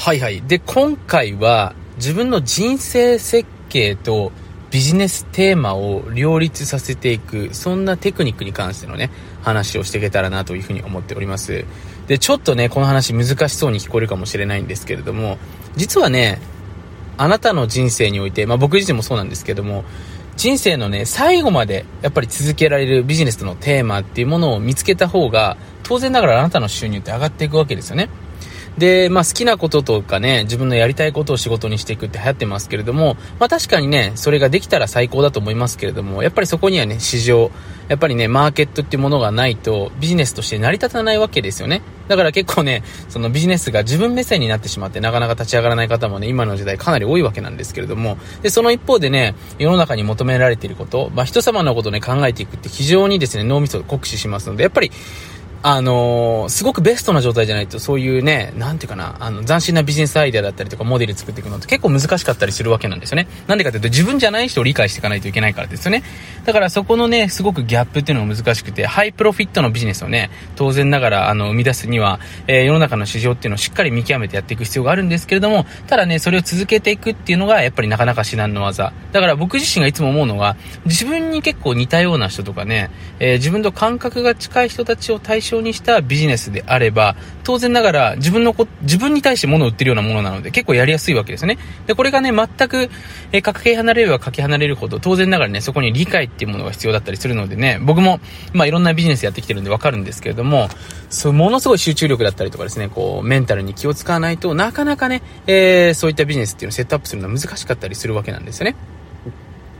はいはい。で、今回は自分の人生設計とビジネステーマを両立させていく、そんなテクニックに関してのね、話をしていけたらなというふうに思っております。で、ちょっとね、この話難しそうに聞こえるかもしれないんですけれども、実はね、あなたの人生において、まあ僕自身もそうなんですけども、人生のね、最後までやっぱり続けられるビジネスのテーマっていうものを見つけた方が、当然ながらあなたの収入って上がっていくわけですよね。で、まあ好きなこととかね、自分のやりたいことを仕事にしていくって流行ってますけれども、まあ確かにね、それができたら最高だと思いますけれども、やっぱりそこにはね、市場、やっぱりね、マーケットっていうものがないとビジネスとして成り立たないわけですよね。だから結構ね、そのビジネスが自分目線になってしまってなかなか立ち上がらない方もね、今の時代かなり多いわけなんですけれども、で、その一方でね、世の中に求められていること、まあ人様のことをね、考えていくって非常にですね、脳みそを酷使しますので、やっぱりあのー、すごくベストな状態じゃないと、そういうね、なんていうかな、あの、斬新なビジネスアイデアだったりとか、モデル作っていくのって結構難しかったりするわけなんですよね。なんでかというと、自分じゃない人を理解していかないといけないからですよね。だからそこのね、すごくギャップっていうのが難しくて、ハイプロフィットのビジネスをね、当然ながら、あの、生み出すには、えー、世の中の市場っていうのをしっかり見極めてやっていく必要があるんですけれども、ただね、それを続けていくっていうのが、やっぱりなかなか至難の技。だから僕自身がいつも思うのは、自分に結構似たような人とかね、えー、自分と感覚が近い人たちを対象にしたビジネスであれば、当然ながら自分のこ、自分に対して物を売ってるようなものなので結構やりやすいわけですね。で、これがね、全く、えー、かけ離れればかけ離れるほど、当然ながらね、そこに理解っていうものが必要だったりするのでね、僕も、まあいろんなビジネスやってきてるんでわかるんですけれども、そう、ものすごい集中力だったりとかですね、こう、メンタルに気を使わないとなかなかね、えー、そういったビジネスっていうのをセットアップするのは難しかったりするわけなんですよね。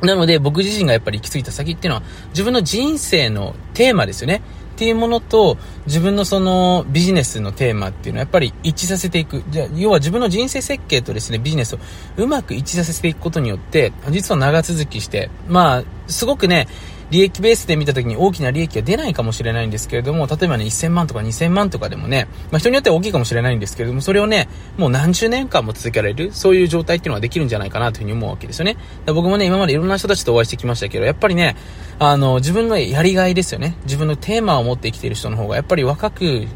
なので僕自身がやっぱり行き着いた先っていうのは自分の人生のテーマですよね。っていうものと自分のそのビジネスのテーマっていうのはやっぱり一致させていく。じゃあ、要は自分の人生設計とですね、ビジネスをうまく一致させていくことによって、実は長続きして、まあ、すごくね、利益ベースで見た時に大きな利益が出ないかもしれないんですけれども、例えばね、1000万とか2000万とかでもね、まあ人によっては大きいかもしれないんですけれども、それをね、もう何十年間も続けられる、そういう状態っていうのはできるんじゃないかなというふうに思うわけですよね。僕もね、今までいろんな人たちとお会いしてきましたけど、やっぱりね、あの、自分のやりがいですよね。自分のテーマを持って生きている人の方が、やっぱり若く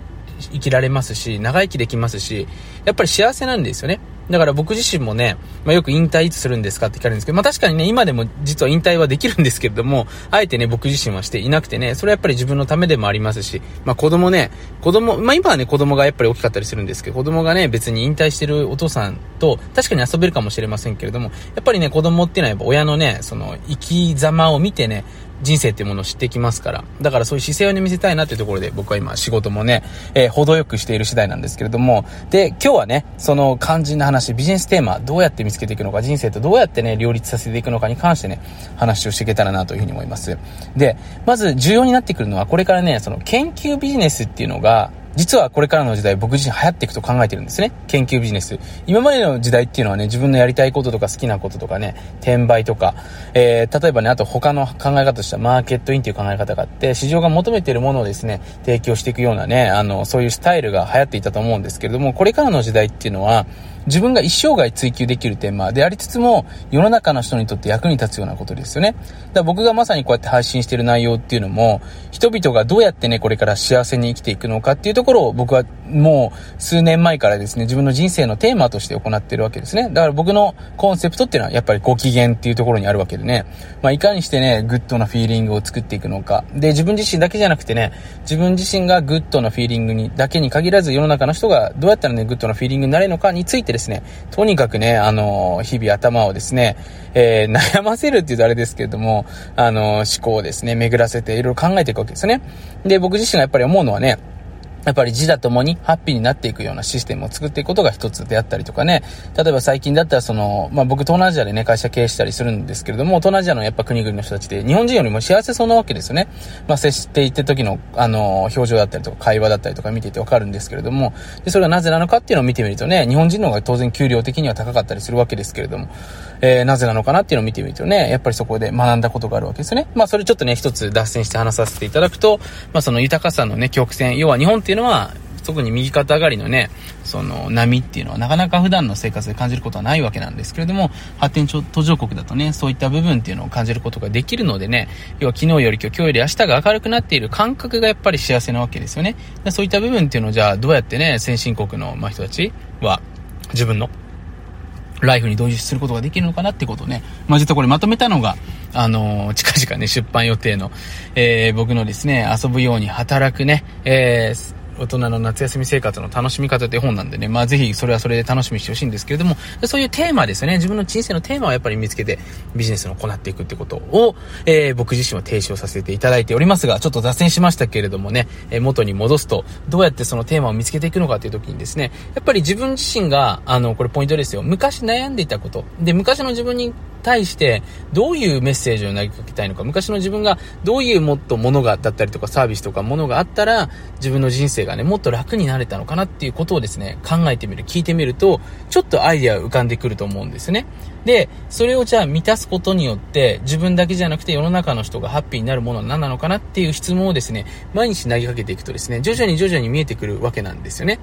生きられますし、長生きできますし、やっぱり幸せなんですよね。だから僕自身もね、まあ、よく引退いつするんですかって聞かれるんですけど、まあ、確かにね、今でも実は引退はできるんですけれども、あえてね、僕自身はしていなくてね、それはやっぱり自分のためでもありますし、まあ、子供ね、子供、まあ、今はね、子供がやっぱり大きかったりするんですけど、子供がね、別に引退してるお父さんと、確かに遊べるかもしれませんけれども、やっぱりね、子供っていうのはやっぱ親のね、その、生き様を見てね、人生っていうものを知ってきますから。だからそういう姿勢をね、見せたいなっていうところで僕は今仕事もね、えー、程よくしている次第なんですけれども、で、今日はね、その肝心な話、ビジネステーマ、どうやって見つけていくのか、人生とどうやってね、両立させていくのかに関してね、話をしていけたらなというふうに思います。で、まず重要になってくるのは、これからね、その研究ビジネスっていうのが、実はこれからの時代僕自身流行っていくと考えてるんですね。研究ビジネス。今までの時代っていうのはね、自分のやりたいこととか好きなこととかね、転売とか、えー、例えばね、あと他の考え方としてはマーケットインっていう考え方があって、市場が求めているものをですね、提供していくようなね、あの、そういうスタイルが流行っていたと思うんですけれども、これからの時代っていうのは、自分が一生涯追求できるテーマでありつつも、世の中の人にとって役に立つようなことですよね。だから僕がまさにこうやって配信している内容っていうのも、人々がどうやってね、これから幸せに生きていくのかっていうところを僕はもう数年前からですね、自分の人生のテーマとして行っているわけですね。だから僕のコンセプトっていうのはやっぱりご機嫌っていうところにあるわけでね、まあいかにしてね、グッドなフィーリングを作っていくのか。で、自分自身だけじゃなくてね、自分自身がグッドなフィーリングにだけに限らず世の中の人がどうやったらね、グッドなフィーリングになれるのかについてですね、とにかくね、あの、日々頭をですね、えー、悩ませるって言うとあれですけれども、あの、思考をですね、巡らせていろいろ考えていくわけですね。で、僕自身がやっぱり思うのはね、やっぱり自他ともにハッピーになっていくようなシステムを作っていくことが一つであったりとかね。例えば最近だったらその、まあ僕東南アジアでね、会社経営したりするんですけれども、東南アジアのやっぱ国々の人たちって日本人よりも幸せそうなわけですよね。まあ接していって時の、あの、表情だったりとか会話だったりとか見ていてわかるんですけれども、で、それはなぜなのかっていうのを見てみるとね、日本人の方が当然給料的には高かったりするわけですけれども、えー、なぜなのかなっていうのを見てみるとね、やっぱりそこで学んだことがあるわけですね。まあそれちょっとね、一つ脱線して話させていただくと、まあその豊かさのね、曲線、要は日本っていうのは、特に右肩上がりのね、その波っていうのはなかなか普段の生活で感じることはないわけなんですけれども、発展途上国だとね、そういった部分っていうのを感じることができるのでね、要は昨日より今日、今日より明日が明るくなっている感覚がやっぱり幸せなわけですよね。そういった部分っていうのをじゃあどうやってね、先進国の、ま人たちは、自分のライフに同時することができるのかなってことをね、まあ、実はこれまとめたのが、あのー、近々ね、出版予定の、えー、僕のですね、遊ぶように働くね、えー、大人の夏休み生活の楽しみ方という本なんでね、まあぜひそれはそれで楽しみにしてほしいんですけれども、そういうテーマですね、自分の人生のテーマをやっぱり見つけてビジネスを行っていくってことを、えー、僕自身は提唱させていただいておりますが、ちょっと脱線しましたけれどもね、えー、元に戻すと、どうやってそのテーマを見つけていくのかという時にですね、やっぱり自分自身が、あの、これポイントですよ、昔悩んでいたこと、で、昔の自分に対してどういうメッセージを投げかけたいのか、昔の自分がどういうもっとものがだったりとかサービスとかものがあったら自分の人生がね、もっと楽になれたのかなっていうことをですね、考えてみる、聞いてみると、ちょっとアイデア浮かんでくると思うんですね。で、それをじゃあ満たすことによって自分だけじゃなくて世の中の人がハッピーになるものは何なのかなっていう質問をですね、毎日投げかけていくとですね、徐々に徐々に見えてくるわけなんですよね。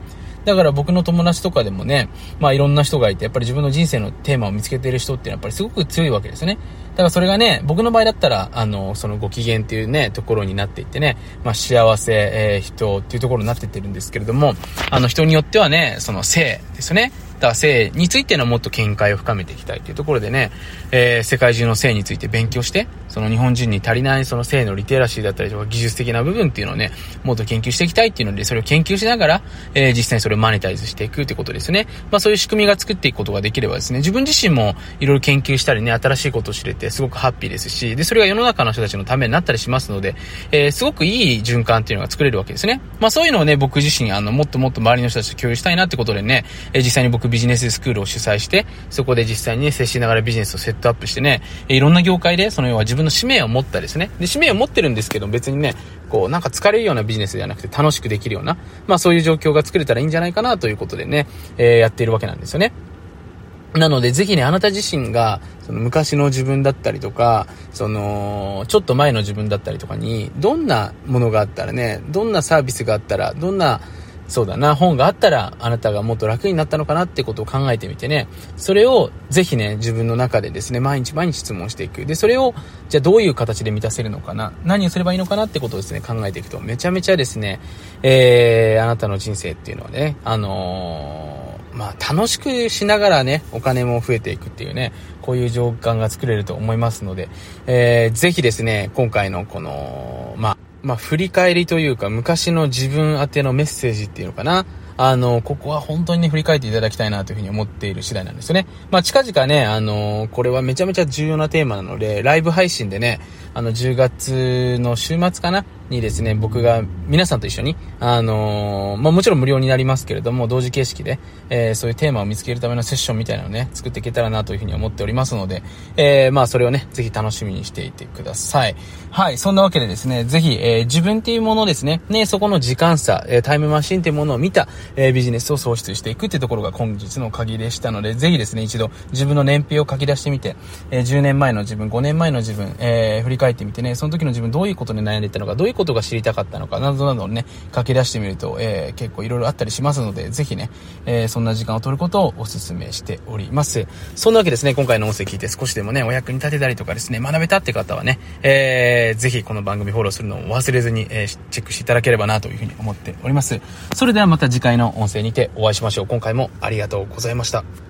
だから僕の友達とかでもね、まあいろんな人がいて、やっぱり自分の人生のテーマを見つけてる人っていうのはやっぱりすごく強いわけですね。だからそれがね、僕の場合だったら、あの、そのご機嫌っていうね、ところになっていってね、まあ幸せ、えー、人っていうところになっていってるんですけれども、あの人によってはね、その性ですよね。った性についてのもっと見解を深めていきたいというところでね、えー、世界中の性について勉強して、その日本人に足りないその性のリテラシーだったりとか技術的な部分っていうのをね、もっと研究していきたいっていうので、それを研究しながら、えー、実際にそれをマネタイズしていくってことですね。まあそういう仕組みが作っていくことができればですね、自分自身もいろいろ研究したりね、新しいことを知れてすごくハッピーですし、で、それが世の中の人たちのためになったりしますので、えー、すごくいい循環っていうのが作れるわけですね。まあそういうのをね、僕自身、あの、もっともっと周りの人たちと共有したいなってことでね、えー、実際に僕ビジネススクールを主催して、そこで実際にね、接しながらビジネスをセットアップしてね、いろんな業界で、その要は自分の使命を持ったですね。で、使命を持ってるんですけど、別にね、こう、なんか疲れるようなビジネスではなくて楽しくできるような、まあそういう状況が作れたらいいんじゃないかなということでね、えー、やっているわけなんですよね。なので、ぜひね、あなた自身が、その昔の自分だったりとか、その、ちょっと前の自分だったりとかに、どんなものがあったらね、どんなサービスがあったら、どんな、そうだな、本があったら、あなたがもっと楽になったのかなってことを考えてみてね、それをぜひね、自分の中でですね、毎日毎日質問していく。で、それを、じゃあどういう形で満たせるのかな、何をすればいいのかなってことをですね、考えていくと、めちゃめちゃですね、えー、あなたの人生っていうのはね、あのー、まあ、楽しくしながらね、お金も増えていくっていうね、こういう状況が作れると思いますので、えー、ぜひですね、今回のこの、まあ、まあ、振り返りというか、昔の自分宛てのメッセージっていうのかな。あの、ここは本当にね、振り返っていただきたいなというふうに思っている次第なんですよね。まあ、近々ね、あの、これはめちゃめちゃ重要なテーマなので、ライブ配信でね、あの、10月の週末かなにですね、僕が皆さんと一緒に、あのー、まあ、もちろん無料になりますけれども、同時形式で、えー、そういうテーマを見つけるためのセッションみたいなのをね、作っていけたらなというふうに思っておりますので、えー、まあ、それをね、ぜひ楽しみにしていてください。はい、そんなわけでですね、ぜひ、え、自分っていうものですね、ね、そこの時間差、えタイムマシンっていうものを見た、え、ビジネスを創出していくっていうところが本日の鍵でしたので、ぜひですね、一度自分の年表を書き出してみて、えー、10年前の自分、5年前の自分、え、振り返ってみてね、その時の自分どういうことに悩んでいたのか、どういうことが知りたかったのか、などなどね、書き出してみると、えー、結構いろいろあったりしますので、ぜひね、えー、そんな時間を取ることをお勧めしております。そんなわけですね、今回の音声聞いて少しでもね、お役に立てたりとかですね、学べたって方はね、えー、ぜひこの番組フォローするのを忘れずに、えー、チェックしていただければなというふうに思っております。それではまた次回の音声にてお会いしましょう。今回もありがとうございました。